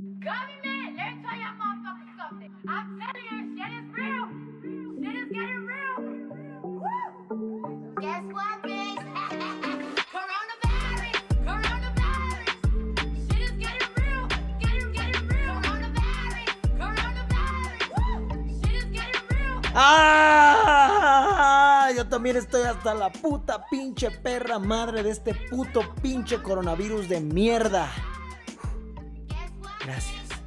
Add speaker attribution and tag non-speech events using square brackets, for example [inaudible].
Speaker 1: Government, let me tell y'all motherfuckers something. I'm telling you, shit is real. Shit is getting real. Woo! Guess what, bitch? [laughs] Coronavirus, coronavirus. Coronavirus, coronavirus.
Speaker 2: ¡Ah! Yo también estoy hasta la puta pinche perra madre de este puto pinche coronavirus de mierda. Gracias.